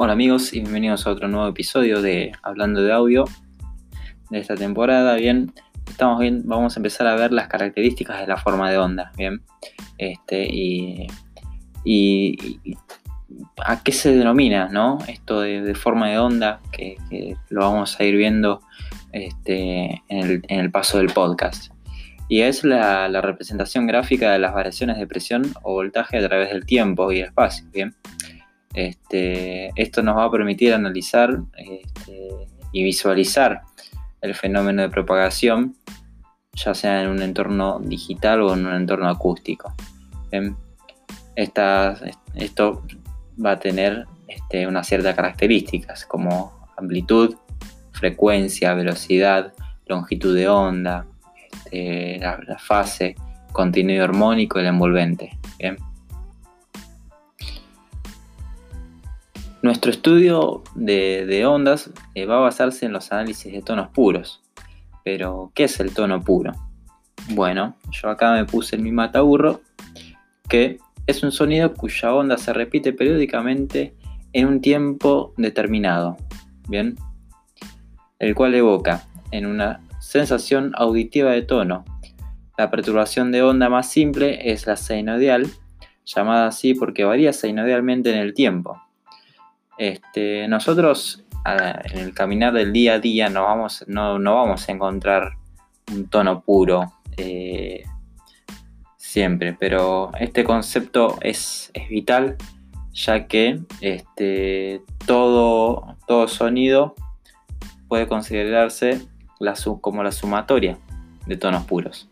Hola amigos y bienvenidos a otro nuevo episodio de Hablando de Audio de esta temporada. Bien, estamos bien, vamos a empezar a ver las características de la forma de onda. Bien, este, y, a qué se denomina, ¿no? Esto de, forma de onda, que, lo vamos a ir viendo este, en, el, paso del podcast. Y es la, la representación gráfica de las variaciones de presión o voltaje a través del tiempo y el espacio. Bien. Este, esto nos va a permitir analizar este, y visualizar el fenómeno de propagación, ya sea en un entorno digital o en un entorno acústico. esto va a tener este, unas ciertas características como amplitud, frecuencia, velocidad, longitud de onda, la, fase, contenido armónico y el envolvente. Nuestro estudio de, ondas eh, va a basarse en los análisis de tonos puros. Pero, ¿qué es el tono puro? Bueno, yo acá me puse mi mataburro que es un sonido cuya onda se repite periódicamente en un tiempo determinado. Bien, el cual evoca en una sensación auditiva de tono. La perturbación de onda más simple es la senoidal, llamada así porque varía senoidalmente en el tiempo. Este, nosotros en el caminar del día a día no vamos, a encontrar un tono puro eh, siempre, pero este concepto es, vital ya que este, todo, todo sonido puede considerarse como la sumatoria de tonos puros.